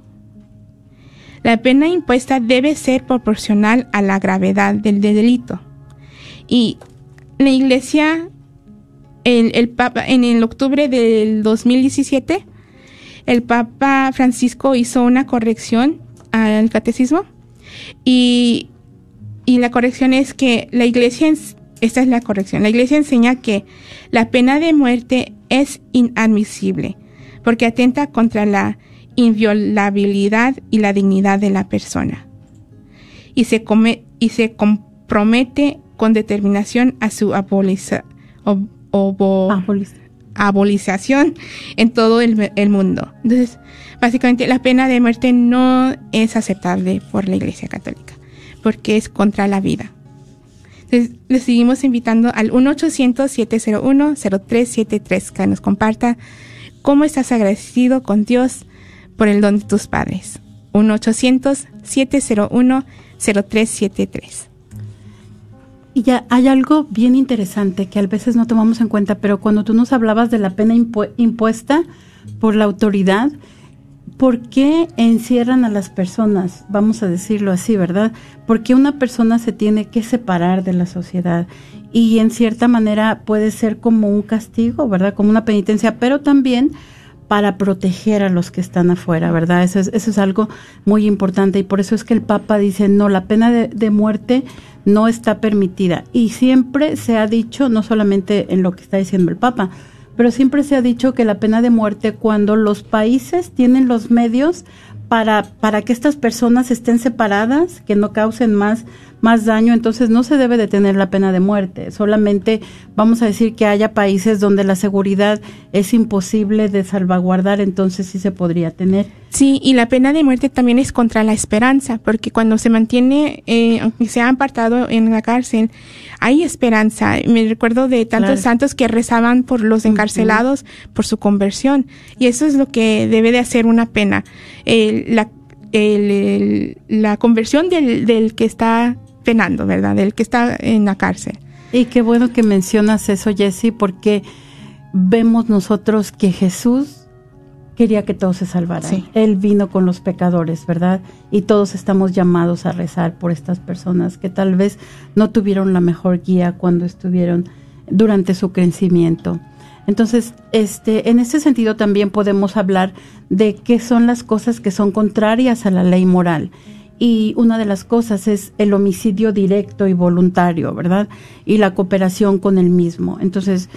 La pena impuesta debe ser proporcional a la gravedad del delito. Y la Iglesia, el, Papa, en el octubre del 2017, el Papa Francisco hizo una corrección al catecismo y, y la corrección es que la Iglesia, esta es la corrección, la Iglesia enseña que la pena de muerte es inadmisible porque atenta contra la inviolabilidad y la dignidad de la persona. Y se, come- y se compromete con determinación a su Abolis- abolización en todo el, el mundo. Entonces, básicamente la pena de muerte no es aceptable por la Iglesia Católica, porque es contra la vida. Entonces, les seguimos invitando al 1-800-701-0373 que nos comparta cómo estás agradecido con Dios por el don de tus padres. 1-800-701-0373. Y ya hay algo bien interesante que a veces no tomamos en cuenta, pero cuando tú nos hablabas de la pena impu- impuesta por la autoridad, ¿por qué encierran a las personas? Vamos a decirlo así, ¿verdad? Porque una persona se tiene que separar de la sociedad y en cierta manera puede ser como un castigo, ¿verdad? Como una penitencia, pero también para proteger a los que están afuera, ¿verdad? Eso es, eso es algo muy importante y por eso es que el Papa dice, no, la pena de, de muerte no está permitida. Y siempre se ha dicho, no solamente en lo que está diciendo el Papa, pero siempre se ha dicho que la pena de muerte cuando los países tienen los medios para, para que estas personas estén separadas, que no causen más, más daño, entonces no se debe de tener la pena de muerte. Solamente vamos a decir que haya países donde la seguridad es imposible de salvaguardar, entonces sí se podría tener. Sí, y la pena de muerte también es contra la esperanza, porque cuando se mantiene, eh, aunque sea apartado en la cárcel, hay esperanza. Me recuerdo de tantos Claro. santos que rezaban por los encarcelados, por su conversión, y eso es lo que debe de hacer una pena. La, el- el- la conversión del, del que está penando, ¿verdad? Del que está en la cárcel. Y qué bueno que mencionas eso, Jesse, porque vemos nosotros que Jesús quería que todos se salvaran. Sí. Él vino con los pecadores, ¿verdad? Y todos estamos llamados a rezar por estas personas que tal vez no tuvieron la mejor guía cuando estuvieron durante su crecimiento. Entonces, este, en ese sentido también podemos hablar de qué son las cosas que son contrarias a la ley moral. Y una de las cosas es el homicidio directo y voluntario, ¿verdad? Y la cooperación con el mismo. Entonces,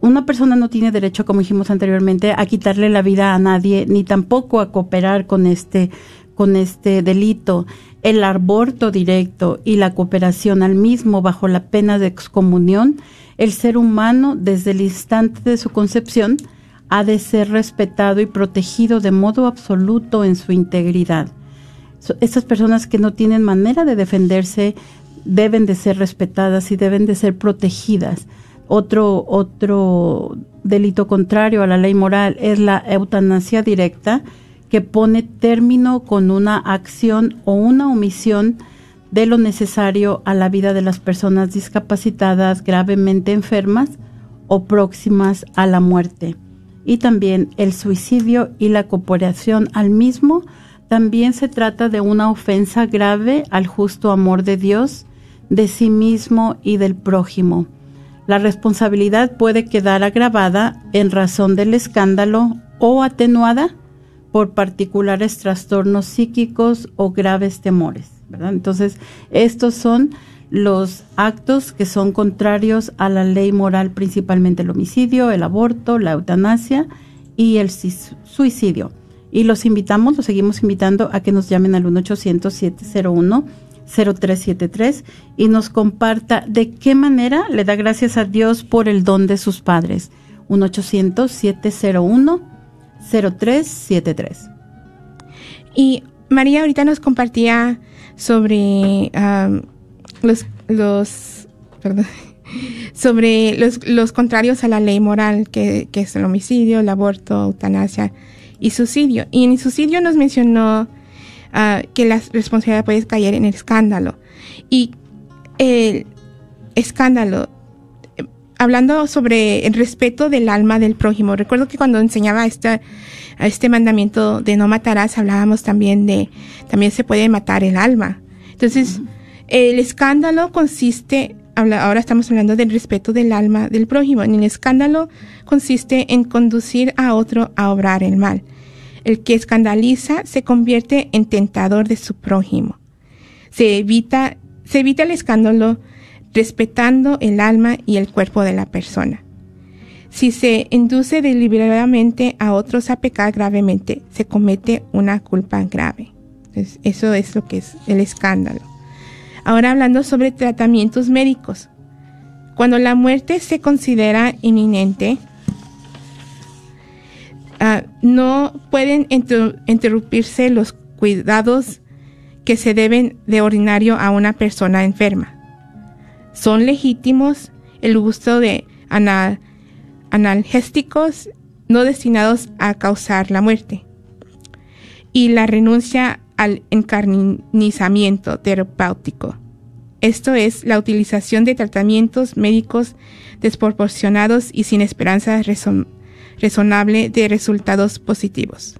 una persona no tiene derecho, como dijimos anteriormente, a quitarle la vida a nadie, ni tampoco a cooperar con este, con este delito. El aborto directo y la cooperación al mismo bajo la pena de excomunión, el ser humano desde el instante de su concepción ha de ser respetado y protegido de modo absoluto en su integridad. Estas personas que no tienen manera de defenderse deben de ser respetadas y deben de ser protegidas. Otro, otro delito contrario a la ley moral es la eutanasia directa, que pone término con una acción o una omisión de lo necesario a la vida de las personas discapacitadas, gravemente enfermas o próximas a la muerte. Y también el suicidio y la cooperación al mismo también se trata de una ofensa grave al justo amor de Dios, de sí mismo y del prójimo. La responsabilidad puede quedar agravada en razón del escándalo o atenuada por particulares trastornos psíquicos o graves temores. Entonces, estos son los actos que son contrarios a la ley moral, principalmente el homicidio, el aborto, la eutanasia y el suicidio. Y los invitamos, los seguimos invitando a que nos llamen al 1-800-701-0373 y nos comparta de qué manera le da gracias a Dios por el don de sus padres. 1-800-701-0373. Y María ahorita nos compartía sobre los, los, perdón, sobre los, los contrarios a la ley moral, que, que es el homicidio, el aborto, eutanasia y suicidio. Y en el suicidio nos mencionó ah, que la responsabilidad puede caer en el escándalo. Y el escándalo, hablando sobre el respeto del alma del prójimo, recuerdo que cuando enseñaba esta, este mandamiento de no matarás, hablábamos también de, también se puede matar el alma. Entonces, el escándalo consiste, ahora estamos hablando del respeto del alma del prójimo. En el escándalo consiste en conducir a otro a obrar el mal. El que escandaliza se convierte en tentador de su prójimo. Se evita, se evita el escándalo respetando el alma y el cuerpo de la persona. Si se induce deliberadamente a otros a pecar gravemente, se comete una culpa grave. eso es lo que es el escándalo. Ahora hablando sobre tratamientos médicos. Cuando la muerte se considera inminente, Ah, no pueden interrumpirse los cuidados que se deben de ordinario a una persona enferma. Son legítimos el uso de analgésicos no destinados a causar la muerte y la renuncia al encarnizamiento terapéutico. Esto es la utilización de tratamientos médicos desproporcionados y sin esperanza razonable de resultados positivos.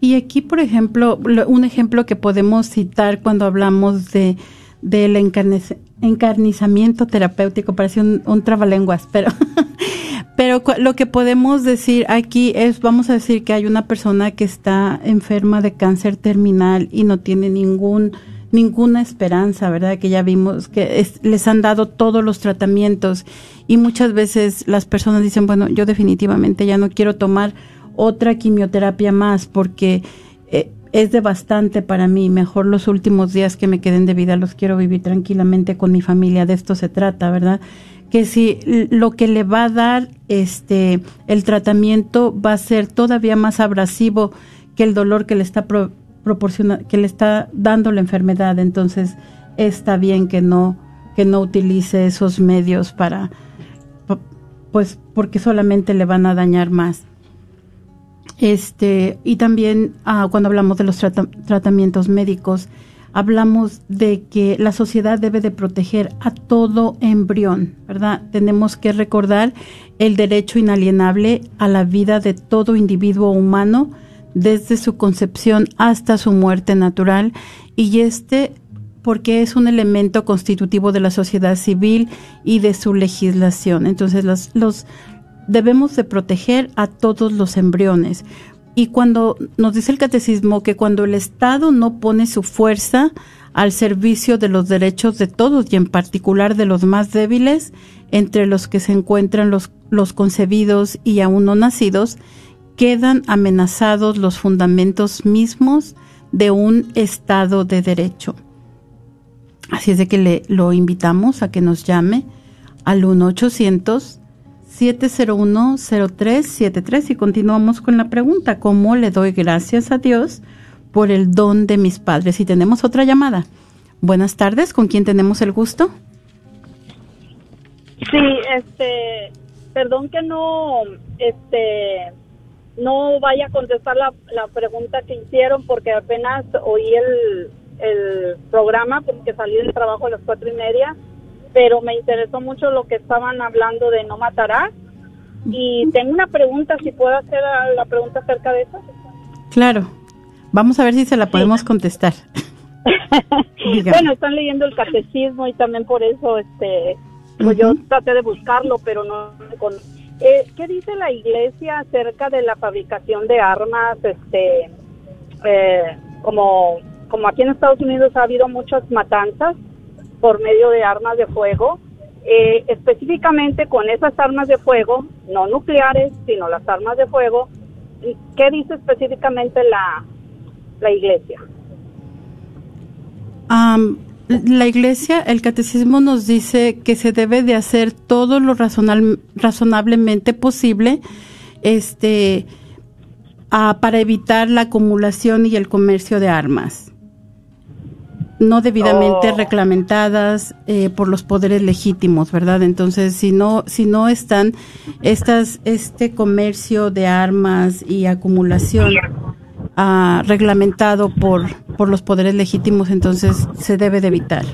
Y aquí, por ejemplo, un ejemplo que podemos citar cuando hablamos de del encarnizamiento terapéutico, parece un, un trabalenguas, pero, pero lo que podemos decir aquí es, vamos a decir que hay una persona que está enferma de cáncer terminal y no tiene ningún ninguna esperanza, ¿verdad? Que ya vimos que les han dado todos los tratamientos y muchas veces las personas dicen, bueno, yo definitivamente ya no quiero tomar otra quimioterapia más porque eh, es devastante para mí. Mejor los últimos días que me queden de vida los quiero vivir tranquilamente con mi familia. De esto se trata, ¿verdad? Que si lo que le va a dar este el tratamiento va a ser todavía más abrasivo que el dolor que le está proporciona, que le está dando la enfermedad, entonces está bien que no que no utilice esos medios para pues porque solamente le van a dañar más. Este, y también ah, cuando hablamos de los tratamientos médicos, hablamos de que la sociedad debe de proteger a todo embrión, ¿verdad? Tenemos que recordar el derecho inalienable a la vida de todo individuo humano, desde su concepción hasta su muerte natural y este porque es un elemento constitutivo de la sociedad civil y de su legislación. Entonces los, los debemos de proteger a todos los embriones. Y cuando nos dice el catecismo que cuando el Estado no pone su fuerza al servicio de los derechos de todos y en particular de los más débiles, entre los que se encuentran los, los concebidos y aún no nacidos, quedan amenazados los fundamentos mismos de un Estado de Derecho. Así es de que le, lo invitamos a que nos llame al 1-800-701-0373 y continuamos con la pregunta, ¿cómo le doy gracias a Dios por el don de mis padres? Y tenemos otra llamada. Buenas tardes, ¿con quién tenemos el gusto? Sí, este, perdón que no, este, no vaya a contestar la, la pregunta que hicieron porque apenas oí el, el programa porque salí del trabajo a las cuatro y media, pero me interesó mucho lo que estaban hablando de no matarás. Y tengo una pregunta, si puedo hacer la pregunta acerca de eso. Claro, vamos a ver si se la podemos contestar. bueno, están leyendo el catecismo y también por eso este pues yo traté de buscarlo, pero no con eh, ¿Qué dice la iglesia acerca de la fabricación de armas? Este, eh, como, como aquí en Estados Unidos ha habido muchas matanzas por medio de armas de fuego, eh, específicamente con esas armas de fuego, no nucleares, sino las armas de fuego, ¿qué dice específicamente la, la iglesia? la iglesia, el catecismo nos dice que se debe de hacer todo lo razonablemente posible este, para evitar la acumulación y el comercio de armas. No debidamente Oh. reglamentadas eh, por los poderes legítimos, ¿verdad? Entonces, si no, si no están estas, este comercio de armas y acumulación ah, reglamentado por, por los poderes legítimos, entonces se debe de evitar.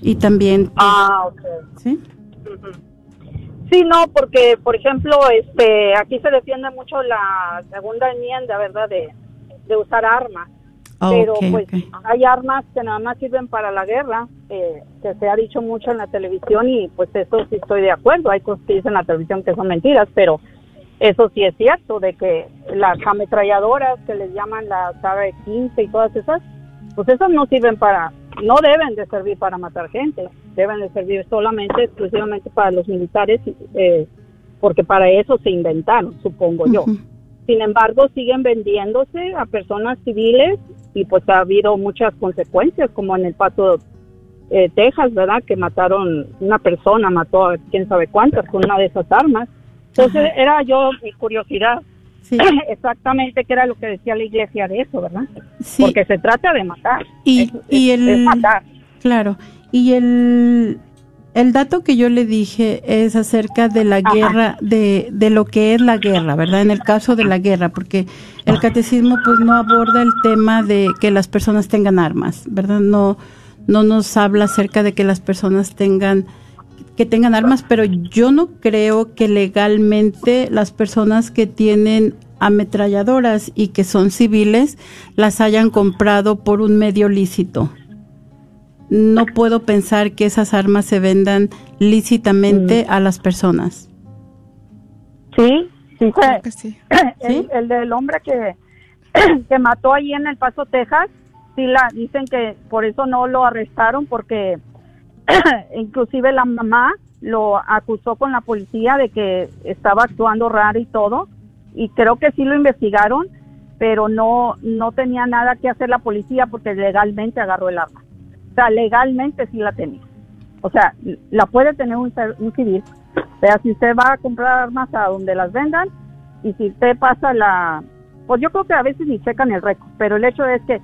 Y también, pues, Ah. ¿sí? Sí, no, porque, por ejemplo, este, aquí se defiende mucho la segunda enmienda, ¿verdad?, de, de usar armas. Pero, pues, hay armas que nada más sirven para la guerra, eh, que se ha dicho mucho en la televisión y, pues, eso sí estoy de acuerdo. Hay cosas que dicen en la televisión que son mentiras, pero eso sí es cierto, de que las ametralladoras que les llaman la saga 15 y todas esas, pues esas no sirven para, no deben de servir para matar gente, deben de servir solamente, exclusivamente para los militares, eh, porque para eso se inventaron, supongo yo. Sin embargo, siguen vendiéndose a personas civiles y pues ha habido muchas consecuencias, como en el Paso, eh, Texas, ¿verdad? Que mataron, una persona mató a quién sabe cuántas con una de esas armas. Entonces era yo mi curiosidad Sí. exactamente qué era lo que decía la iglesia de eso, ¿verdad? Sí. Porque se trata de matar. Y- Es- y el- es matar. Claro. Y el, el dato que yo le dije es acerca de la guerra, de, de lo que es la guerra, ¿verdad? En el caso de la guerra, porque el catecismo pues no aborda el tema de que las personas tengan armas, ¿verdad? No, no nos habla acerca de que las personas tengan que tengan armas, pero yo no creo que legalmente las personas que tienen ametralladoras y que son civiles las hayan comprado por un medio lícito. No puedo pensar que esas armas se vendan lícitamente a las personas. Sí, sí, Creo que sí. el, del hombre que, que mató ahí en El Paso, Texas, sí la dicen que por eso no lo arrestaron porque inclusive la mamá lo acusó con la policía de que estaba actuando raro y todo y creo que sí lo investigaron pero no no tenía nada que hacer la policía porque legalmente agarró el arma o sea legalmente sí la tenía o sea la puede tener un, un civil o sea si usted va a comprar armas a donde las vendan y si usted pasa la pues yo creo que a veces ni checan el récord pero el hecho es que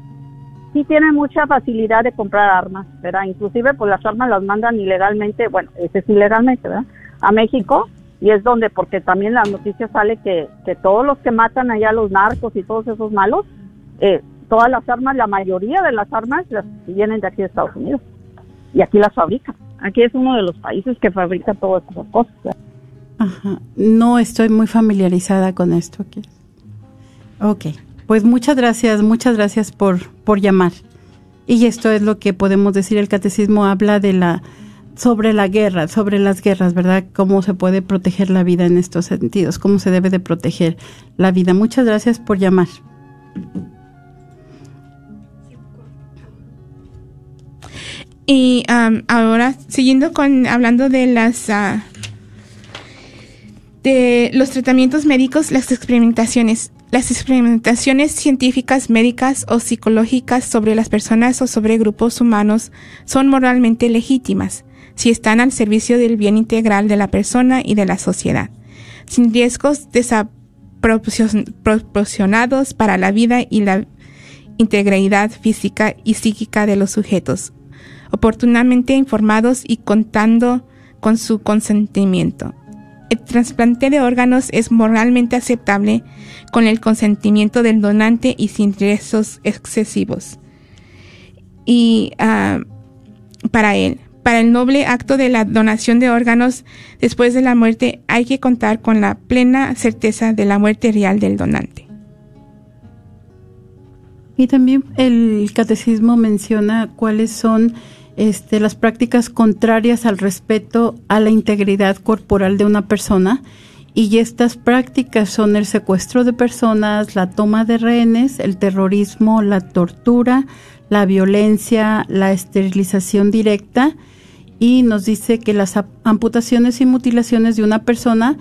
sí tienen mucha facilidad de comprar armas, ¿verdad? Inclusive pues las armas las mandan ilegalmente, bueno, ese es ilegalmente, ¿verdad? A México y es donde, porque también la noticia sale que, que todos los que matan allá los narcos y todos esos malos, eh, todas las armas, la mayoría de las armas las vienen de aquí de Estados Unidos y aquí las fabrican. Aquí es uno de los países que fabrica todas esas cosas. ¿verdad? Ajá. No estoy muy familiarizada con esto. aquí. Ok. Pues muchas gracias, muchas gracias por, por llamar. Y esto es lo que podemos decir. El catecismo habla de la sobre la guerra, sobre las guerras, ¿verdad? Cómo se puede proteger la vida en estos sentidos, cómo se debe de proteger la vida. Muchas gracias por llamar. Y am, ahora, siguiendo con hablando de las ah, de los tratamientos médicos, las experimentaciones. Las experimentaciones científicas, médicas o psicológicas sobre las personas o sobre grupos humanos son moralmente legítimas si están al servicio del bien integral de la persona y de la sociedad, sin riesgos desproporcionados para la vida y la integridad física y psíquica de los sujetos, oportunamente informados y contando con su consentimiento. El trasplante de órganos es moralmente aceptable con el consentimiento del donante y sin riesgos excesivos. Y ah, para él, para el noble acto de la donación de órganos después de la muerte hay que contar con la plena certeza de la muerte real del donante. Y también el catecismo menciona cuáles son este, las prácticas contrarias al respeto a la integridad corporal de una persona. Y estas prácticas son el secuestro de personas, la toma de rehenes, el terrorismo, la tortura, la violencia, la esterilización directa. Y nos dice que las amputaciones y mutilaciones de una persona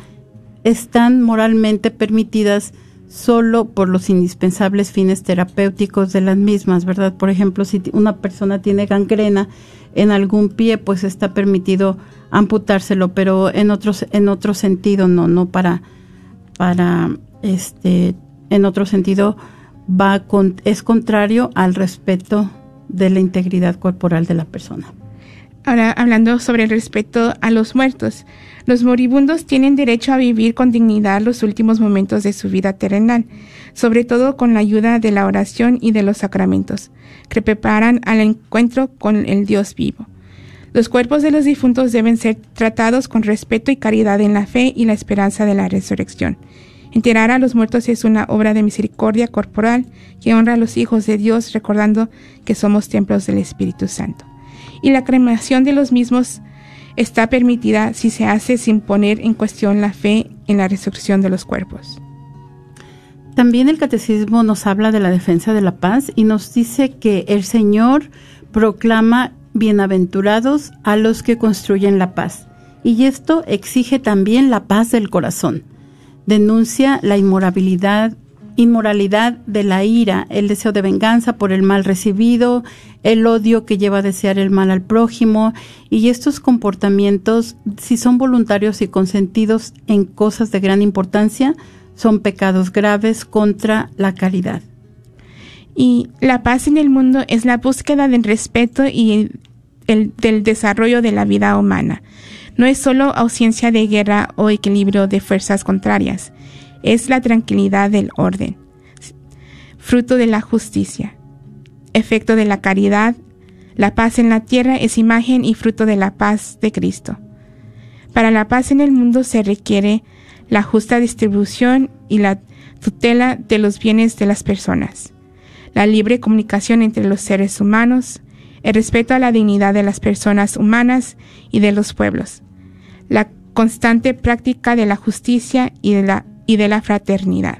están moralmente permitidas solo por los indispensables fines terapéuticos de las mismas, ¿verdad? Por ejemplo, si una persona tiene gangrena en algún pie, pues está permitido amputárselo, pero en otros en otro sentido no, no para para este en otro sentido va con es contrario al respeto de la integridad corporal de la persona. Ahora, hablando sobre el respeto a los muertos. Los moribundos tienen derecho a vivir con dignidad los últimos momentos de su vida terrenal, sobre todo con la ayuda de la oración y de los sacramentos, que preparan al encuentro con el Dios vivo. Los cuerpos de los difuntos deben ser tratados con respeto y caridad en la fe y la esperanza de la resurrección. Enterrar a los muertos es una obra de misericordia corporal que honra a los hijos de Dios recordando que somos templos del Espíritu Santo y la cremación de los mismos está permitida si se hace sin poner en cuestión la fe en la resurrección de los cuerpos. También el catecismo nos habla de la defensa de la paz y nos dice que el Señor proclama bienaventurados a los que construyen la paz. Y esto exige también la paz del corazón. Denuncia la inmorabilidad, inmoralidad de la ira, el deseo de venganza por el mal recibido, el odio que lleva a desear el mal al prójimo y estos comportamientos, si son voluntarios y consentidos en cosas de gran importancia, son pecados graves contra la caridad. Y la paz en el mundo es la búsqueda del respeto y el, del desarrollo de la vida humana. No es solo ausencia de guerra o equilibrio de fuerzas contrarias, es la tranquilidad del orden, fruto de la justicia, efecto de la caridad. La paz en la tierra es imagen y fruto de la paz de Cristo. Para la paz en el mundo se requiere la justa distribución y la tutela de los bienes de las personas, la libre comunicación entre los seres humanos, el respeto a la dignidad de las personas humanas y de los pueblos, la constante práctica de la justicia y de la y de la fraternidad.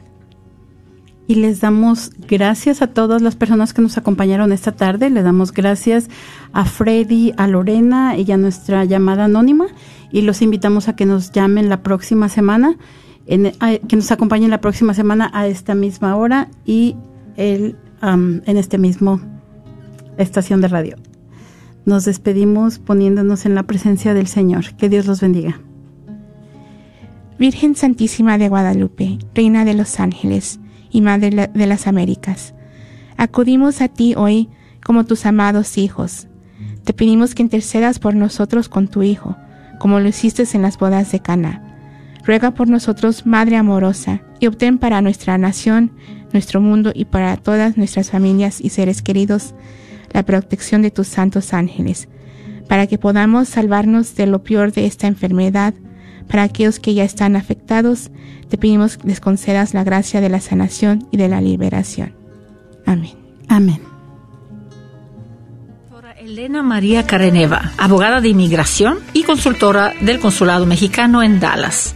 Y les damos gracias a todas las personas que nos acompañaron esta tarde. Le damos gracias a Freddy, a Lorena y a nuestra llamada anónima. Y los invitamos a que nos llamen la próxima semana, en, que nos acompañen la próxima semana a esta misma hora y el, en este mismo estación de radio. Nos despedimos poniéndonos en la presencia del Señor. Que Dios los bendiga. Virgen Santísima de Guadalupe, Reina de los Ángeles y Madre de las Américas, acudimos a ti hoy como tus amados hijos. Te pedimos que intercedas por nosotros con tu Hijo, como lo hiciste en las bodas de Cana. Ruega por nosotros, Madre amorosa, y obtén para nuestra nación, nuestro mundo y para todas nuestras familias y seres queridos la protección de tus santos ángeles, para que podamos salvarnos de lo peor de esta enfermedad para aquellos que ya están afectados, te pedimos que les concedas la gracia de la sanación y de la liberación. Amén. Amén. Elena María Careneva, abogada de inmigración y consultora del Consulado Mexicano en Dallas.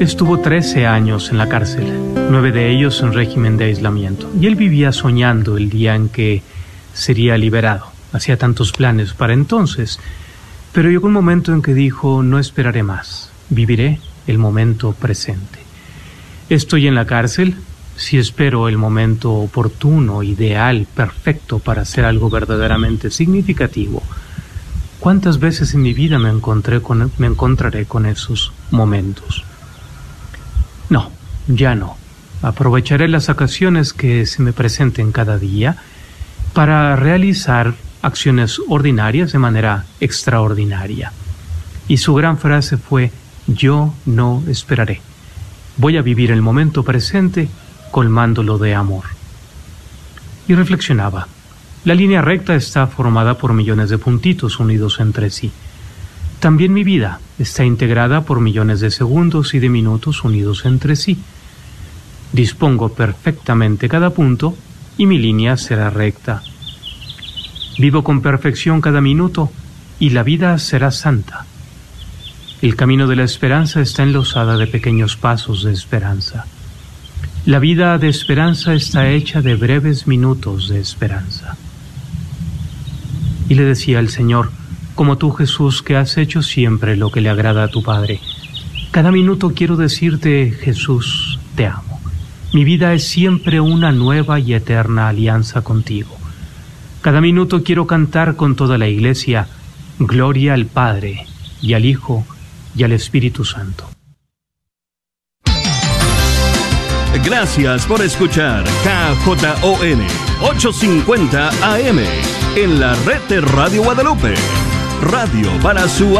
Estuvo 13 años en la cárcel, nueve de ellos en régimen de aislamiento, y él vivía soñando el día en que sería liberado. Hacía tantos planes para entonces, pero llegó un momento en que dijo, no esperaré más, viviré el momento presente. Estoy en la cárcel, si espero el momento oportuno, ideal, perfecto para hacer algo verdaderamente significativo, ¿cuántas veces en mi vida me, encontré con, me encontraré con esos momentos? No, ya no. Aprovecharé las ocasiones que se me presenten cada día para realizar acciones ordinarias de manera extraordinaria. Y su gran frase fue, yo no esperaré. Voy a vivir el momento presente colmándolo de amor. Y reflexionaba, la línea recta está formada por millones de puntitos unidos entre sí. También mi vida está integrada por millones de segundos y de minutos unidos entre sí. Dispongo perfectamente cada punto y mi línea será recta. Vivo con perfección cada minuto y la vida será santa. El camino de la esperanza está enlosada de pequeños pasos de esperanza. La vida de esperanza está hecha de breves minutos de esperanza. Y le decía el Señor, como tú Jesús, que has hecho siempre lo que le agrada a tu Padre. Cada minuto quiero decirte, Jesús, te amo. Mi vida es siempre una nueva y eterna alianza contigo. Cada minuto quiero cantar con toda la iglesia, Gloria al Padre, y al Hijo, y al Espíritu Santo. Gracias por escuchar KJON 850 AM en la red de Radio Guadalupe. Radio para su.